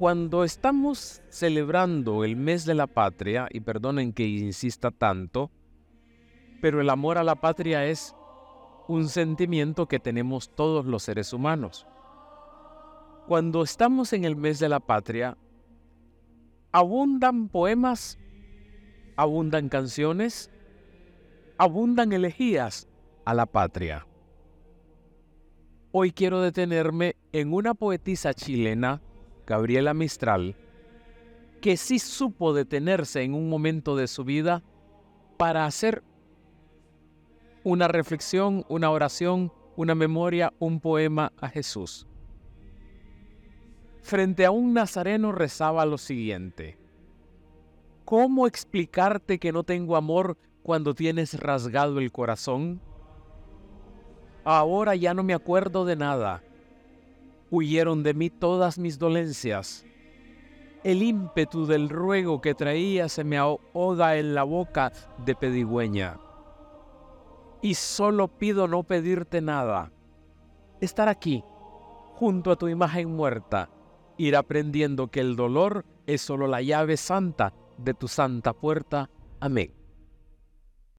Cuando estamos celebrando el mes de la patria, y perdonen que insista tanto, pero el amor a la patria es un sentimiento que tenemos todos los seres humanos. Cuando estamos en el mes de la patria, abundan poemas, abundan canciones, abundan elegías a la patria. Hoy quiero detenerme en una poetisa chilena, Gabriela Mistral, que sí supo detenerse en un momento de su vida para hacer una reflexión, una oración, una memoria, un poema a Jesús. Frente a un nazareno rezaba lo siguiente. ¿Cómo explicarte que no tengo amor cuando tienes rasgado el corazón? Ahora ya no me acuerdo de nada. Huyeron de mí todas mis dolencias. El ímpetu del ruego que traía se me ahoga en la boca de pedigüeña y solo pido no pedirte nada. Estar aquí, junto a tu imagen muerta, ir aprendiendo que el dolor es solo la llave santa de tu santa puerta. Amén.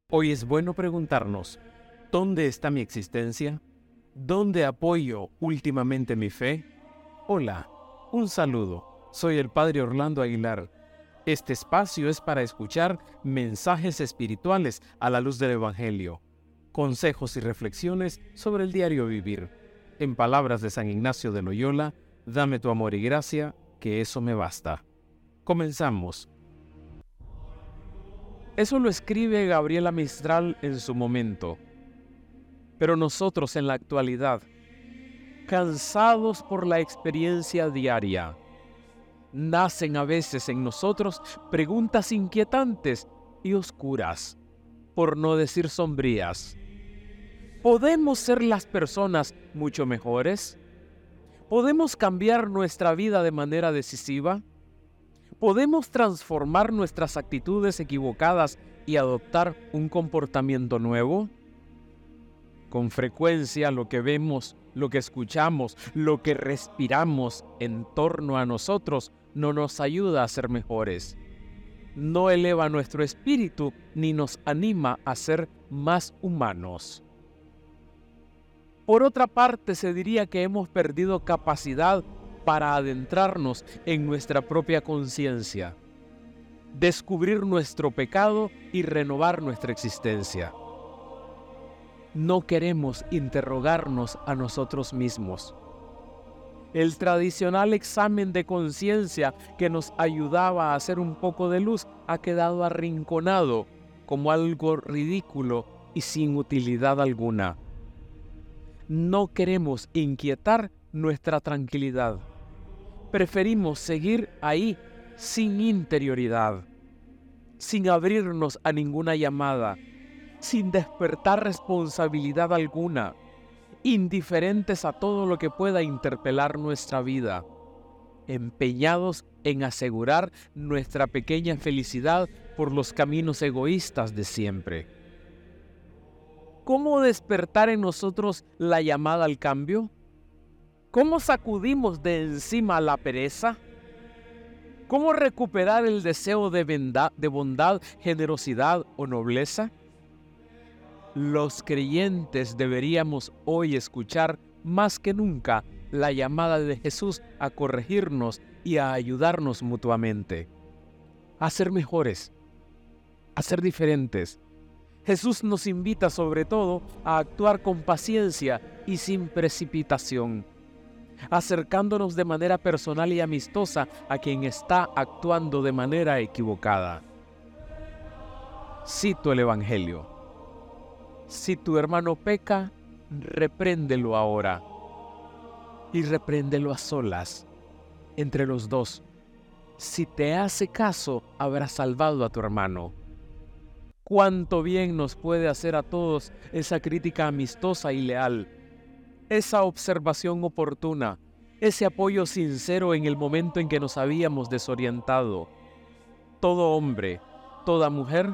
Hoy es bueno preguntarnos, ¿dónde está mi existencia? ¿Dónde apoyo últimamente mi fe? Hola, un saludo. Soy el Padre Orlando Aguilar. Este espacio es para escuchar mensajes espirituales a la luz del Evangelio consejos y reflexiones sobre el diario vivir. En palabras de San Ignacio de Loyola, dame tu amor y gracia, que eso me basta. Comenzamos. Eso lo escribe Gabriela Mistral en su momento. Pero nosotros en la actualidad, cansados por la experiencia diaria, nacen a veces en nosotros preguntas inquietantes y oscuras, por no decir sombrías. ¿Podemos ser las personas mucho mejores? ¿Podemos cambiar nuestra vida de manera decisiva? ¿Podemos transformar nuestras actitudes equivocadas y adoptar un comportamiento nuevo? Con frecuencia lo que vemos, lo que escuchamos, lo que respiramos en torno a nosotros no nos ayuda a ser mejores. No eleva nuestro espíritu ni nos anima a ser más humanos. Por otra parte, se diría que hemos perdido capacidad para adentrarnos en nuestra propia conciencia, descubrir nuestro pecado y renovar nuestra existencia. No queremos interrogarnos a nosotros mismos. El tradicional examen de conciencia que nos ayudaba a hacer un poco de luz ha quedado arrinconado como algo ridículo y sin utilidad alguna no queremos inquietar nuestra tranquilidad. Preferimos seguir ahí sin interioridad, sin abrirnos a ninguna llamada, sin despertar responsabilidad alguna, indiferentes a todo lo que pueda interpelar nuestra vida, empeñados en asegurar nuestra pequeña felicidad por los caminos egoístas de siempre. ¿Cómo despertar en nosotros la llamada al cambio? ¿Cómo sacudimos de encima la pereza? ¿Cómo recuperar el deseo de bondad, generosidad o nobleza? Los creyentes deberíamos hoy escuchar más que nunca la llamada de Jesús a corregirnos y a ayudarnos mutuamente, a ser mejores, a ser diferentes, Jesús nos invita sobre todo a actuar con paciencia y sin precipitación, acercándonos de manera personal y amistosa a quien está actuando de manera equivocada. Cito el Evangelio. Si tu hermano peca, repréndelo ahora y repréndelo a solas, entre los dos. Si te hace caso, habrás salvado a tu hermano cuánto bien nos puede hacer a todos esa crítica amistosa y leal, esa observación oportuna, ese apoyo sincero en el momento en que nos habíamos desorientado. Todo hombre, toda mujer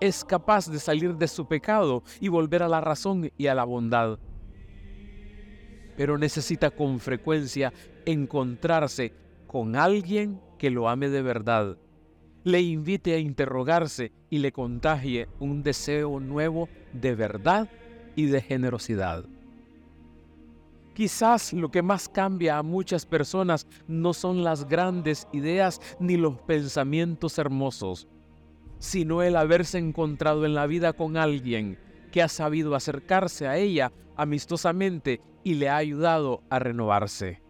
es capaz de salir de su pecado y volver a la razón y a la bondad. Pero necesita con frecuencia encontrarse con alguien que lo ame de verdad, le invite a interrogarse y le contagie un deseo nuevo de verdad y de generosidad. Quizás lo que más cambia a muchas personas no son las grandes ideas ni los pensamientos hermosos, sino el haberse encontrado en la vida con alguien que ha sabido acercarse a ella amistosamente y le ha ayudado a renovarse.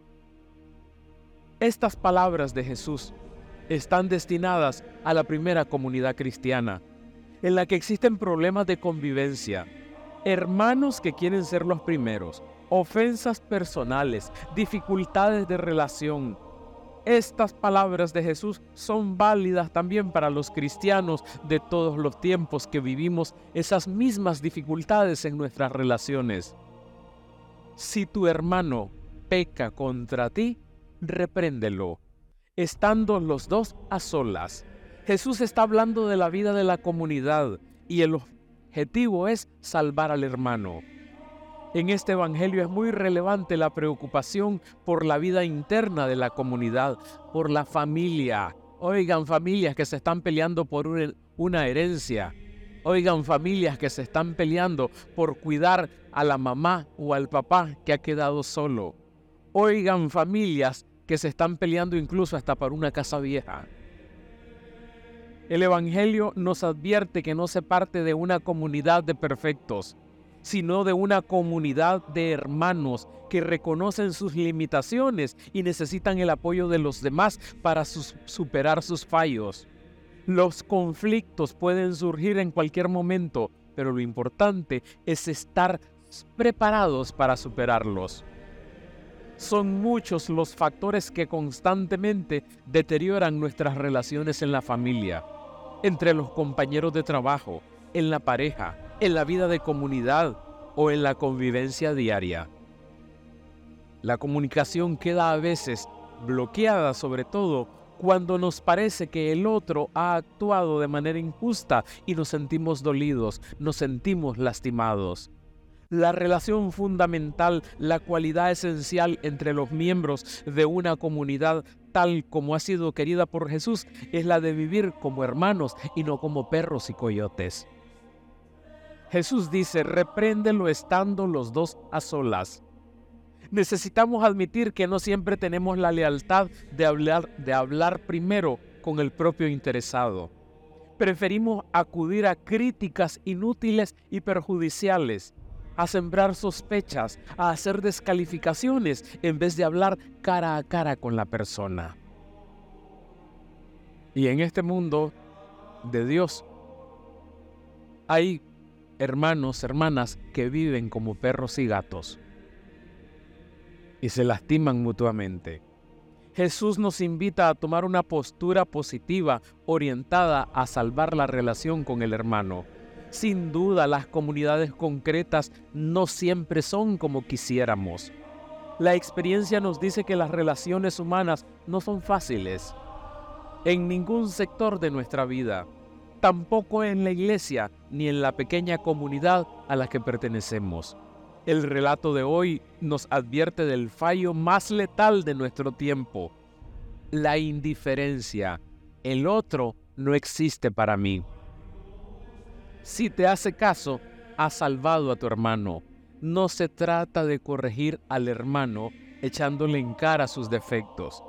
Estas palabras de Jesús están destinadas a la primera comunidad cristiana, en la que existen problemas de convivencia, hermanos que quieren ser los primeros, ofensas personales, dificultades de relación. Estas palabras de Jesús son válidas también para los cristianos de todos los tiempos que vivimos esas mismas dificultades en nuestras relaciones. Si tu hermano peca contra ti, repréndelo estando los dos a solas. Jesús está hablando de la vida de la comunidad y el objetivo es salvar al hermano. En este Evangelio es muy relevante la preocupación por la vida interna de la comunidad, por la familia. Oigan familias que se están peleando por una herencia. Oigan familias que se están peleando por cuidar a la mamá o al papá que ha quedado solo. Oigan familias que se están peleando incluso hasta para una casa vieja. El Evangelio nos advierte que no se parte de una comunidad de perfectos, sino de una comunidad de hermanos que reconocen sus limitaciones y necesitan el apoyo de los demás para superar sus fallos. Los conflictos pueden surgir en cualquier momento, pero lo importante es estar preparados para superarlos. Son muchos los factores que constantemente deterioran nuestras relaciones en la familia, entre los compañeros de trabajo, en la pareja, en la vida de comunidad o en la convivencia diaria. La comunicación queda a veces bloqueada sobre todo cuando nos parece que el otro ha actuado de manera injusta y nos sentimos dolidos, nos sentimos lastimados la relación fundamental, la cualidad esencial entre los miembros de una comunidad tal como ha sido querida por Jesús es la de vivir como hermanos y no como perros y coyotes. Jesús dice, repréndelo estando los dos a solas. Necesitamos admitir que no siempre tenemos la lealtad de hablar, de hablar primero con el propio interesado. Preferimos acudir a críticas inútiles y perjudiciales a sembrar sospechas, a hacer descalificaciones en vez de hablar cara a cara con la persona. Y en este mundo de Dios hay hermanos, hermanas que viven como perros y gatos y se lastiman mutuamente. Jesús nos invita a tomar una postura positiva orientada a salvar la relación con el hermano sin duda las comunidades concretas no siempre son como quisiéramos. La experiencia nos dice que las relaciones humanas no son fáciles en ningún sector de nuestra vida, tampoco en la iglesia ni en la pequeña comunidad a la que pertenecemos. El relato de hoy nos advierte del fallo más letal de nuestro tiempo, la indiferencia. El otro no existe para mí. Si te hace caso, has salvado a tu hermano. No se trata de corregir al hermano echándole en cara sus defectos.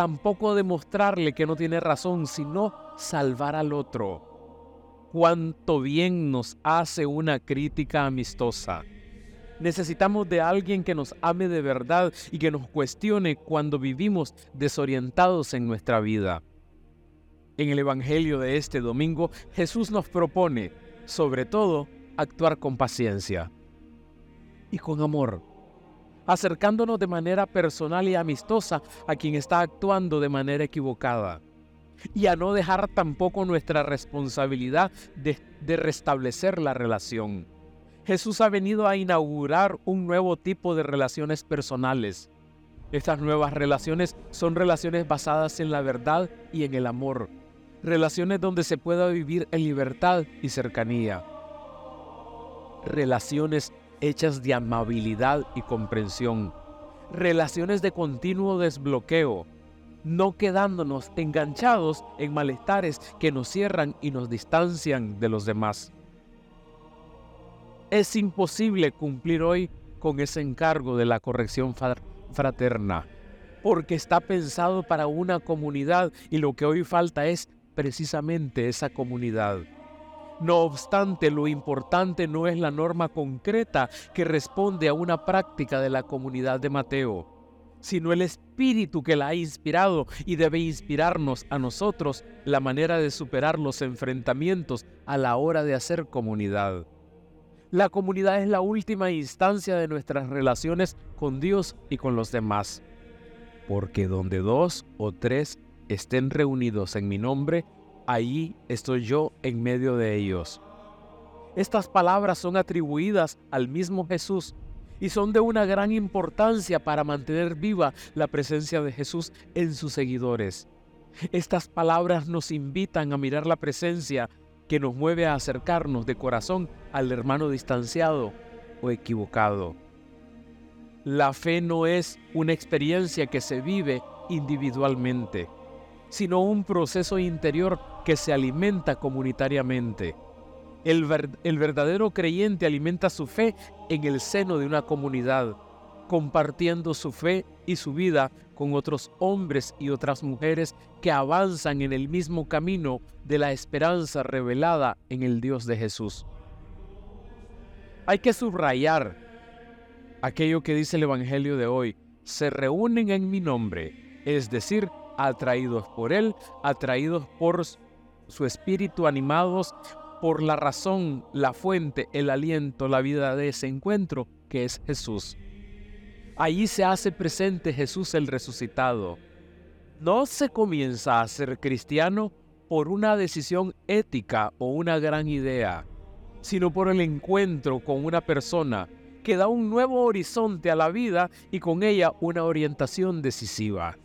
Tampoco de mostrarle que no tiene razón, sino salvar al otro. Cuánto bien nos hace una crítica amistosa. Necesitamos de alguien que nos ame de verdad y que nos cuestione cuando vivimos desorientados en nuestra vida. En el Evangelio de este domingo, Jesús nos propone, sobre todo, actuar con paciencia y con amor, acercándonos de manera personal y amistosa a quien está actuando de manera equivocada y a no dejar tampoco nuestra responsabilidad de, restablecer la relación. Jesús ha venido a inaugurar un nuevo tipo de relaciones personales. Estas nuevas relaciones son relaciones basadas en la verdad y en el amor, relaciones donde se pueda vivir en libertad y cercanía, relaciones hechas de amabilidad y comprensión, relaciones de continuo desbloqueo, no quedándonos enganchados en malestares que nos cierran y nos distancian de los demás. Es imposible cumplir hoy con ese encargo de la corrección fraterna, porque está pensado para una comunidad y lo que hoy falta es precisamente esa comunidad. No obstante, lo importante no es la norma concreta que responde a una práctica de la comunidad de Mateo, sino el espíritu que la ha inspirado y debe inspirarnos a nosotros la manera de superar los enfrentamientos a la hora de hacer comunidad. La comunidad es la última instancia de nuestras relaciones con Dios y con los demás. Porque donde dos o tres estén reunidos en mi nombre, Ahí estoy yo en medio de ellos. Estas palabras son atribuidas al mismo Jesús y son de una gran importancia para mantener viva la presencia de Jesús en sus seguidores. Estas palabras nos invitan a mirar la presencia que nos mueve a acercarnos de corazón al hermano distanciado o equivocado. La fe no es una experiencia que se vive individualmente sino un proceso interior que se alimenta comunitariamente. El, el, verdadero creyente alimenta su fe en el seno de una comunidad, compartiendo su fe y su vida con otros hombres y otras mujeres que avanzan en el mismo camino de la esperanza revelada en el Dios de Jesús. Hay que subrayar aquello que dice el Evangelio de hoy, se reúnen en mi nombre, es decir, atraídos por Él, atraídos por su espíritu, animados por la razón, la fuente, el aliento, la vida de ese encuentro que es Jesús. Allí se hace presente Jesús el resucitado. No se comienza a ser cristiano por una decisión ética o una gran idea, sino por el encuentro con una persona que da un nuevo horizonte a la vida y con ella una orientación decisiva.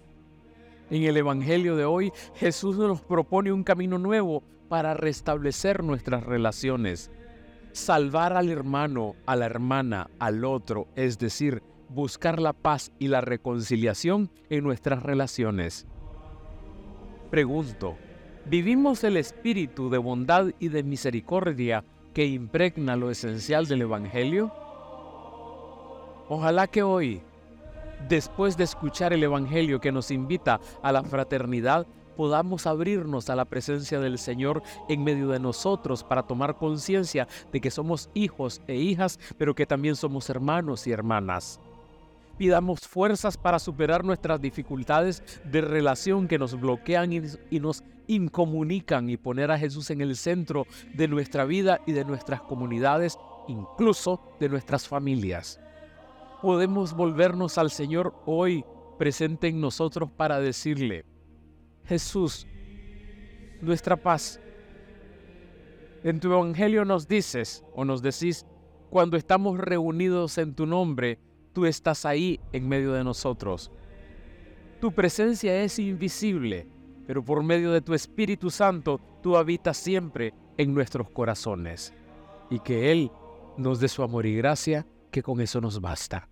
En el Evangelio de hoy, Jesús nos propone un camino nuevo para restablecer nuestras relaciones. Salvar al hermano, a la hermana, al otro, es decir, buscar la paz y la reconciliación en nuestras relaciones. Pregunto, ¿vivimos el espíritu de bondad y de misericordia que impregna lo esencial del Evangelio? Ojalá que hoy después de escuchar el Evangelio que nos invita a la fraternidad, podamos abrirnos a la presencia del Señor en medio de nosotros para tomar conciencia de que somos hijos e hijas, pero que también somos hermanos y hermanas. Pidamos fuerzas para superar nuestras dificultades de relación que nos bloquean y, nos incomunican y poner a Jesús en el centro de nuestra vida y de nuestras comunidades, incluso de nuestras familias podemos volvernos al Señor hoy presente en nosotros para decirle, Jesús, nuestra paz. En tu Evangelio nos dices o nos decís, cuando estamos reunidos en tu nombre, tú estás ahí en medio de nosotros. Tu presencia es invisible, pero por medio de tu Espíritu Santo tú habitas siempre en nuestros corazones. Y que Él nos dé su amor y gracia, que con eso nos basta.